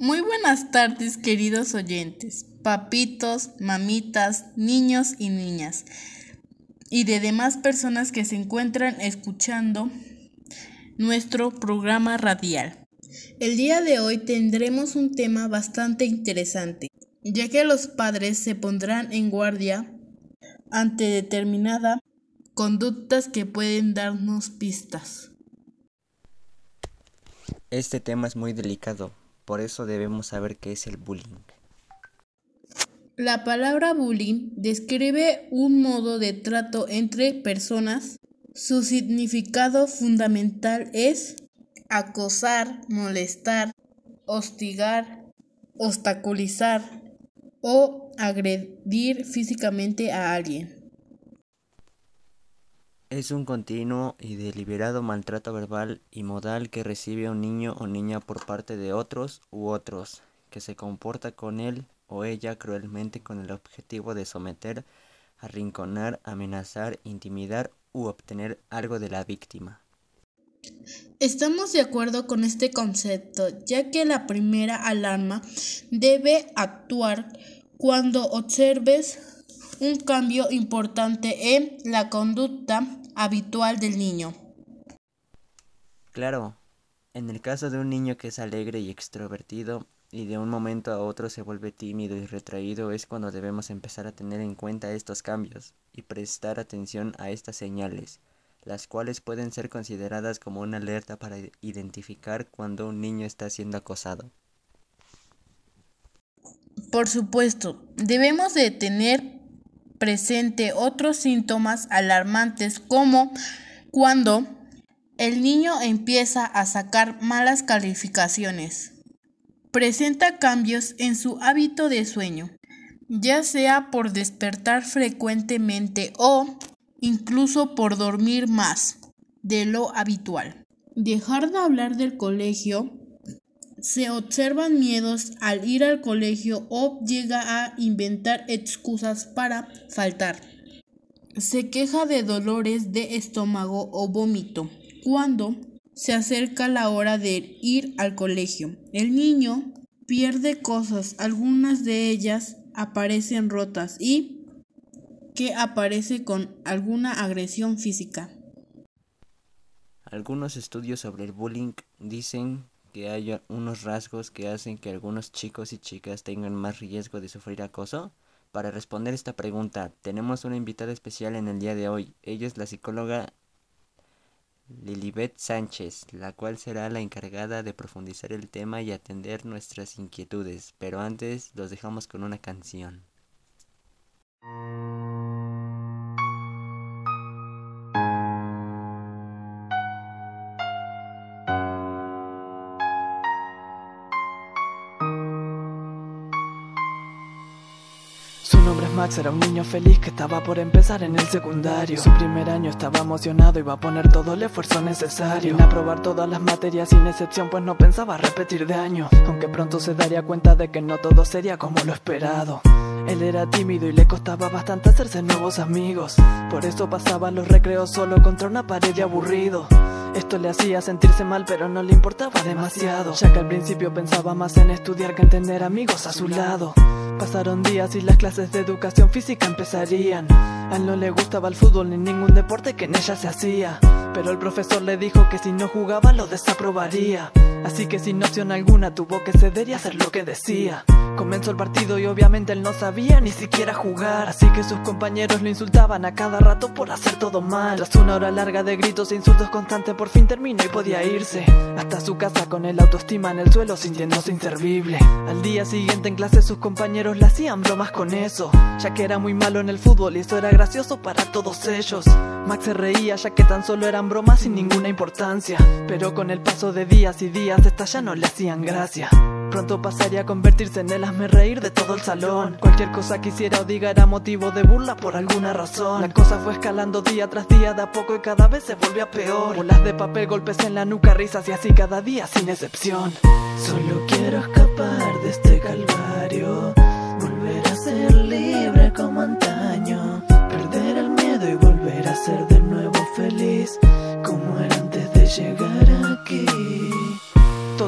Muy buenas tardes, queridos oyentes, papitos, mamitas, niños y niñas, y de demás personas que se encuentran escuchando nuestro programa radial. El día de hoy tendremos un tema bastante interesante, ya que los padres se pondrán en guardia ante determinada conductas que pueden darnos pistas. Este tema es muy delicado, por eso debemos saber qué es el bullying. La palabra bullying describe un modo de trato entre personas. Su significado fundamental es acosar, molestar, hostigar, obstaculizar o agredir físicamente a alguien. Es un continuo y deliberado maltrato verbal y modal que recibe un niño o niña por parte de otros u otros, que se comporta con él o ella cruelmente con el objetivo de someter, arrinconar, amenazar, intimidar u obtener algo de la víctima. Estamos de acuerdo con este concepto, ya que la primera alarma debe actuar cuando observes un cambio importante en la conducta habitual del niño. Claro, en el caso de un niño que es alegre y extrovertido y de un momento a otro se vuelve tímido y retraído es cuando debemos empezar a tener en cuenta estos cambios y prestar atención a estas señales, las cuales pueden ser consideradas como una alerta para identificar cuando un niño está siendo acosado. Por supuesto, debemos de tener presente otros síntomas alarmantes como cuando el niño empieza a sacar malas calificaciones. Presenta cambios en su hábito de sueño, ya sea por despertar frecuentemente o incluso por dormir más de lo habitual. Dejar de hablar del colegio se observan miedos al ir al colegio o llega a inventar excusas para faltar. Se queja de dolores de estómago o vómito cuando se acerca la hora de ir al colegio. El niño pierde cosas, algunas de ellas aparecen rotas y que aparece con alguna agresión física. Algunos estudios sobre el bullying dicen que haya unos rasgos que hacen que algunos chicos y chicas tengan más riesgo de sufrir acoso? Para responder esta pregunta, tenemos una invitada especial en el día de hoy. Ella es la psicóloga Lilibet Sánchez, la cual será la encargada de profundizar el tema y atender nuestras inquietudes. Pero antes los dejamos con una canción. Max era un niño feliz que estaba por empezar en el secundario. Su primer año estaba emocionado, iba a poner todo el esfuerzo necesario. A aprobar todas las materias sin excepción, pues no pensaba repetir de año. Aunque pronto se daría cuenta de que no todo sería como lo esperado. Él era tímido y le costaba bastante hacerse nuevos amigos. Por eso pasaba los recreos solo contra una pared de aburrido. Esto le hacía sentirse mal, pero no le importaba demasiado, ya que al principio pensaba más en estudiar que en tener amigos a su lado. Pasaron días y las clases de educación física empezarían. A él no le gustaba el fútbol ni ningún deporte que en ella se hacía. Pero el profesor le dijo que si no jugaba lo desaprobaría. Así que sin opción alguna tuvo que ceder y hacer lo que decía. Comenzó el partido y obviamente él no sabía ni siquiera jugar. Así que sus compañeros lo insultaban a cada rato por hacer todo mal. Tras una hora larga de gritos e insultos constantes, fin terminó y podía irse. Hasta su casa con el autoestima en el suelo, sintiéndose inservible. Al día siguiente en clase sus compañeros le hacían bromas con eso. Ya que era muy malo en el fútbol y eso era gracioso para todos ellos. Max se reía ya que tan solo eran bromas sin ninguna importancia. Pero con el paso de días y días, estas ya no le hacían gracia. Pronto pasaría a convertirse en el hazme reír de todo el salón. Cualquier cosa que hiciera o diga era motivo de burla por alguna razón. La cosa fue escalando día tras día, de a poco y cada vez se volvía peor. Bolas de papel, golpes en la nuca, risas y así cada día sin excepción. Solo quiero escapar de este calvario, volver a ser libre como antaño, perder el miedo y volver a ser de nuevo feliz como era antes de llegar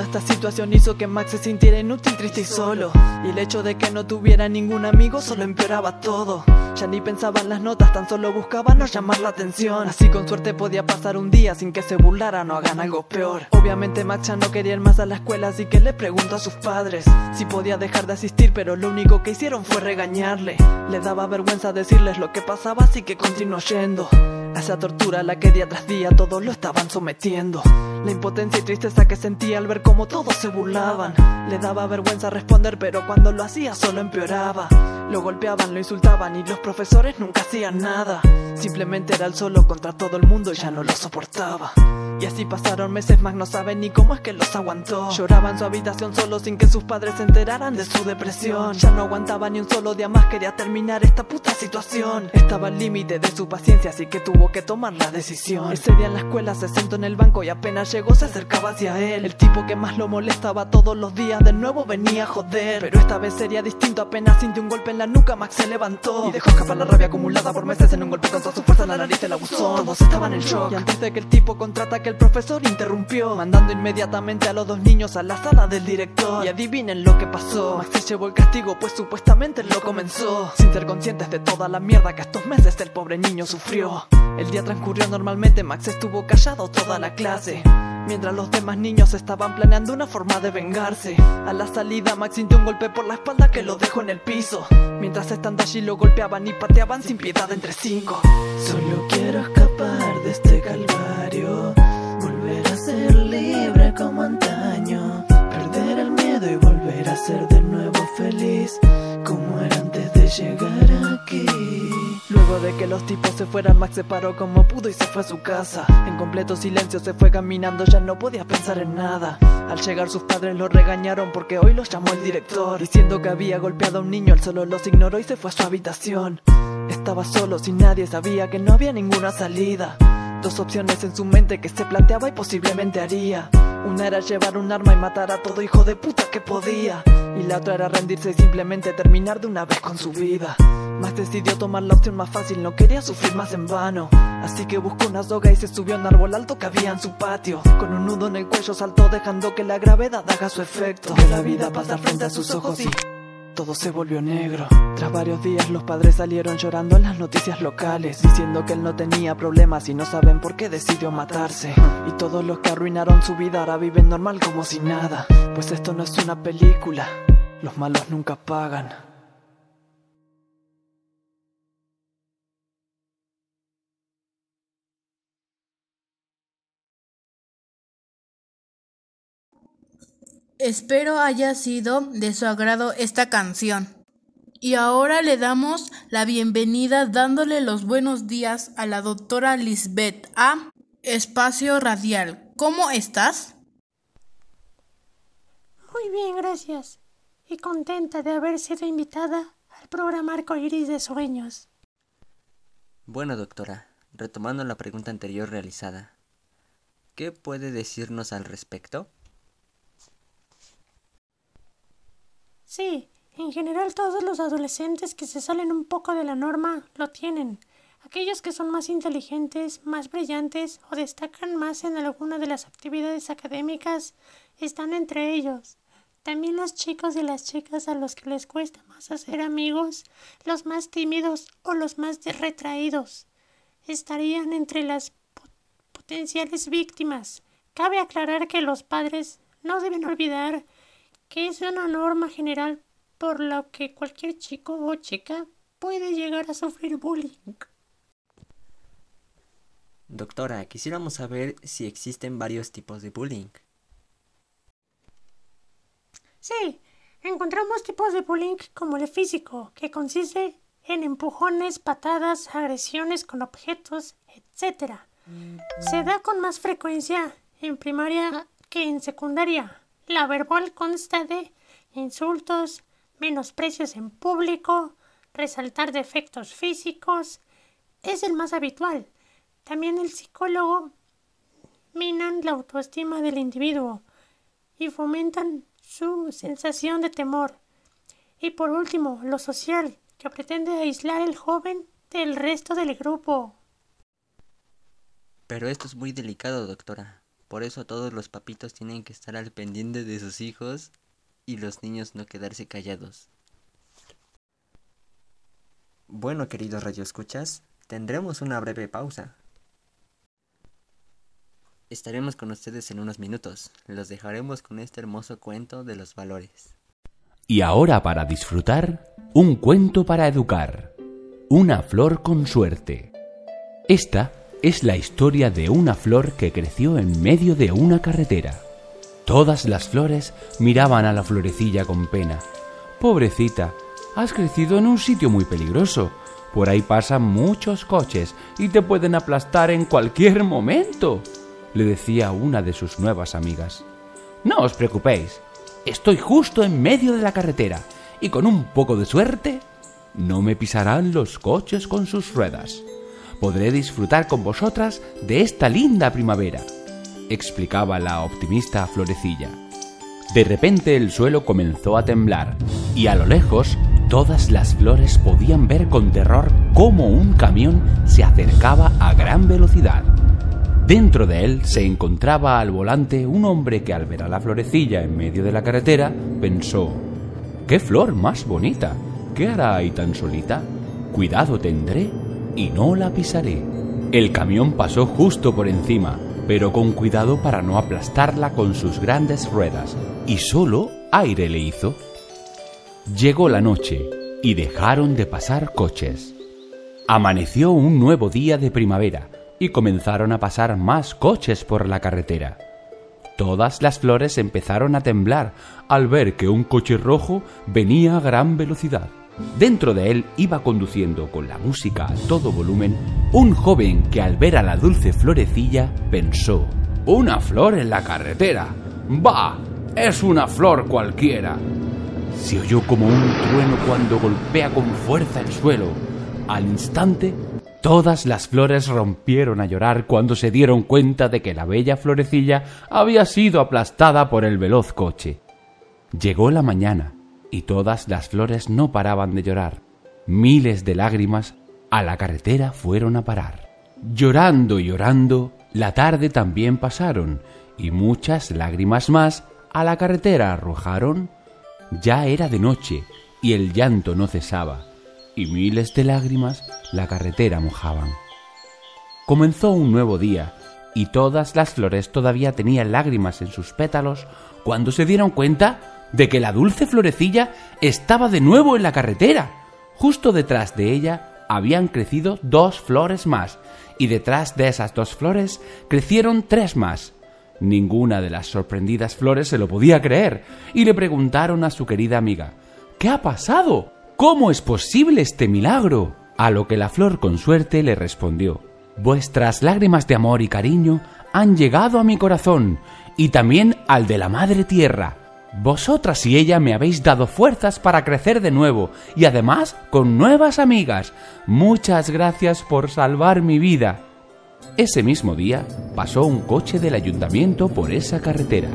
aquí Esta situación hizo que Max se sintiera inútil, triste y solo. Y el hecho de que no tuviera ningún amigo solo empeoraba todo. Ya ni pensaba en las notas, tan solo buscaba no llamar la atención. Así con suerte podía pasar un día sin que se burlaran o hagan algo peor. Obviamente Max ya no quería ir más a la escuela, así que le preguntó a sus padres si podía dejar de asistir, pero lo único que hicieron fue regañarle. Le daba vergüenza decirles lo que pasaba, así que continuó yendo. Esa tortura a la que día tras día todos lo estaban sometiendo. La impotencia y tristeza que sentía al ver cómo todos se burlaban. Le daba vergüenza responder, pero cuando lo hacía solo empeoraba. Lo golpeaban, lo insultaban y los profesores nunca hacían nada. Simplemente era el solo contra todo el mundo y ya no lo soportaba. Y así pasaron meses, más no sabe ni cómo es que los aguantó. Lloraba en su habitación solo sin que sus padres se enteraran de su depresión. Ya no aguantaba ni un solo día más, quería terminar esta puta situación. Estaba al límite de su paciencia, así que tuvo que tomar la decisión. Ese día en la escuela se sentó en el banco y apenas llegó se acercaba hacia él. El tipo que más lo molestaba todos los días de nuevo venía a joder. Pero esta vez sería distinto, apenas sintió un golpe en la nuca, Max se levantó. Y dejó escapar la rabia acumulada por meses en un golpe con toda su fuerza en la nariz, el abusó. Todos estaban en shock. Y antes de que el tipo contrata que el profesor interrumpió, mandando inmediatamente a los dos niños a la sala del director. Y adivinen lo que pasó. Max se llevó el castigo, pues supuestamente lo comenzó. Sin ser conscientes de toda la mierda que estos meses el pobre niño sufrió. El día transcurrió normalmente, Max estuvo callado toda la clase. Mientras los demás niños estaban planeando una forma de vengarse. A la salida, Max sintió un golpe por la espalda que lo dejó en el piso. Mientras estando allí lo golpeaban y pateaban sin piedad entre cinco. Solo quiero escapar de este calvario. Volver a ser libre como antaño. Perder el miedo y volver a ser de nuevo feliz. Como era antes de llegar aquí. De que los tipos se fueran, Max se paró como pudo y se fue a su casa. En completo silencio se fue caminando, ya no podía pensar en nada. Al llegar sus padres lo regañaron porque hoy los llamó el director. Diciendo que había golpeado a un niño, él solo los ignoró y se fue a su habitación. Estaba solo, sin nadie, sabía que no había ninguna salida. Dos opciones en su mente que se planteaba y posiblemente haría. Una era llevar un arma y matar a todo hijo de puta que podía. Y la otra era rendirse y simplemente terminar de una vez con su vida. Max decidió tomar la opción más fácil, no quería sufrir más en vano. Así que buscó una soga y se subió a un árbol alto que había en su patio. Con un nudo en el cuello saltó dejando que la gravedad haga su efecto. Vio la vida pasar frente a sus ojos y todo se volvió negro. Tras varios días los padres salieron llorando en las noticias locales, diciendo que él no tenía problemas y no saben por qué decidió matarse. Y todos los que arruinaron su vida ahora viven normal como si nada. Pues esto no es una película, los malos nunca pagan. Espero haya sido de su agrado esta canción. Y ahora le damos la bienvenida dándole los buenos días a la doctora Lisbeth A. Espacio Radial. ¿Cómo estás? Muy bien, gracias. Y contenta de haber sido invitada al programa Arcoiris de Sueños. Bueno, doctora, retomando la pregunta anterior realizada, ¿qué puede decirnos al respecto? Sí, en general todos los adolescentes que se salen un poco de la norma lo tienen. Aquellos que son más inteligentes, más brillantes o destacan más en alguna de las actividades académicas están entre ellos. También los chicos y las chicas a los que les cuesta más hacer amigos, los más tímidos o los más retraídos, estarían entre las potenciales víctimas. Cabe aclarar que los padres no deben olvidar que es una norma general por la que cualquier chico o chica puede llegar a sufrir bullying. Doctora, quisiéramos saber si existen varios tipos de bullying. Sí, encontramos tipos de bullying como el físico, que consiste en empujones, patadas, agresiones con objetos, etc. Se da con más frecuencia en primaria que en secundaria. La verbal consta de insultos, menosprecios en público, resaltar defectos físicos. Es el más habitual. También el psicólogo minan la autoestima del individuo y fomentan su sensación de temor. Y por último, lo social, que pretende aislar al joven del resto del grupo. Pero esto es muy delicado, doctora. Por eso todos los papitos tienen que estar al pendiente de sus hijos y los niños no quedarse callados. Bueno, queridos radioescuchas, tendremos una breve pausa. Estaremos con ustedes en unos minutos. Los dejaremos con este hermoso cuento de los valores. Y ahora para disfrutar, un cuento para educar. Una flor con suerte. Esta es la historia de una flor que creció en medio de una carretera. Todas las flores miraban a la florecilla con pena. Pobrecita, has crecido en un sitio muy peligroso. Por ahí pasan muchos coches y te pueden aplastar en cualquier momento, le decía una de sus nuevas amigas. No os preocupéis, estoy justo en medio de la carretera y con un poco de suerte no me pisarán los coches con sus ruedas podré disfrutar con vosotras de esta linda primavera, explicaba la optimista Florecilla. De repente el suelo comenzó a temblar y a lo lejos todas las flores podían ver con terror cómo un camión se acercaba a gran velocidad. Dentro de él se encontraba al volante un hombre que al ver a la florecilla en medio de la carretera pensó, ¡Qué flor más bonita! ¿Qué hará ahí tan solita? Cuidado tendré y no la pisaré. El camión pasó justo por encima, pero con cuidado para no aplastarla con sus grandes ruedas, y solo aire le hizo. Llegó la noche y dejaron de pasar coches. Amaneció un nuevo día de primavera y comenzaron a pasar más coches por la carretera. Todas las flores empezaron a temblar al ver que un coche rojo venía a gran velocidad. Dentro de él iba conduciendo con la música a todo volumen un joven que al ver a la dulce florecilla pensó, una flor en la carretera. ¡Bah! Es una flor cualquiera. Se oyó como un trueno cuando golpea con fuerza el suelo. Al instante, todas las flores rompieron a llorar cuando se dieron cuenta de que la bella florecilla había sido aplastada por el veloz coche. Llegó la mañana y todas las flores no paraban de llorar. Miles de lágrimas a la carretera fueron a parar. Llorando y llorando, la tarde también pasaron, y muchas lágrimas más a la carretera arrojaron. Ya era de noche, y el llanto no cesaba, y miles de lágrimas la carretera mojaban. Comenzó un nuevo día, y todas las flores todavía tenían lágrimas en sus pétalos cuando se dieron cuenta de que la dulce florecilla estaba de nuevo en la carretera. Justo detrás de ella habían crecido dos flores más, y detrás de esas dos flores crecieron tres más. Ninguna de las sorprendidas flores se lo podía creer, y le preguntaron a su querida amiga ¿Qué ha pasado? ¿Cómo es posible este milagro? A lo que la flor con suerte le respondió Vuestras lágrimas de amor y cariño han llegado a mi corazón, y también al de la Madre Tierra. Vosotras y ella me habéis dado fuerzas para crecer de nuevo y además con nuevas amigas. Muchas gracias por salvar mi vida. Ese mismo día pasó un coche del ayuntamiento por esa carretera.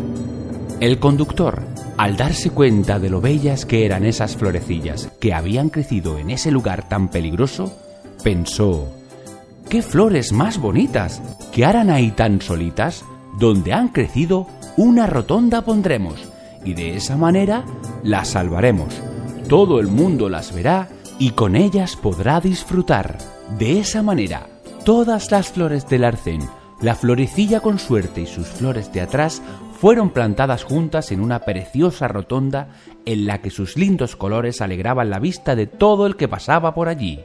El conductor, al darse cuenta de lo bellas que eran esas florecillas que habían crecido en ese lugar tan peligroso, pensó, ¿qué flores más bonitas? ¿Qué harán ahí tan solitas? Donde han crecido, una rotonda pondremos y de esa manera las salvaremos. Todo el mundo las verá y con ellas podrá disfrutar. De esa manera, todas las flores del arcén, la florecilla con suerte y sus flores de atrás fueron plantadas juntas en una preciosa rotonda en la que sus lindos colores alegraban la vista de todo el que pasaba por allí.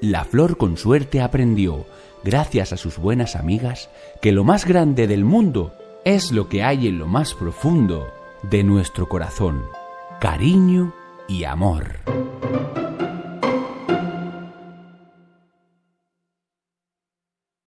La flor con suerte aprendió, gracias a sus buenas amigas, que lo más grande del mundo es lo que hay en lo más profundo de nuestro corazón, cariño y amor.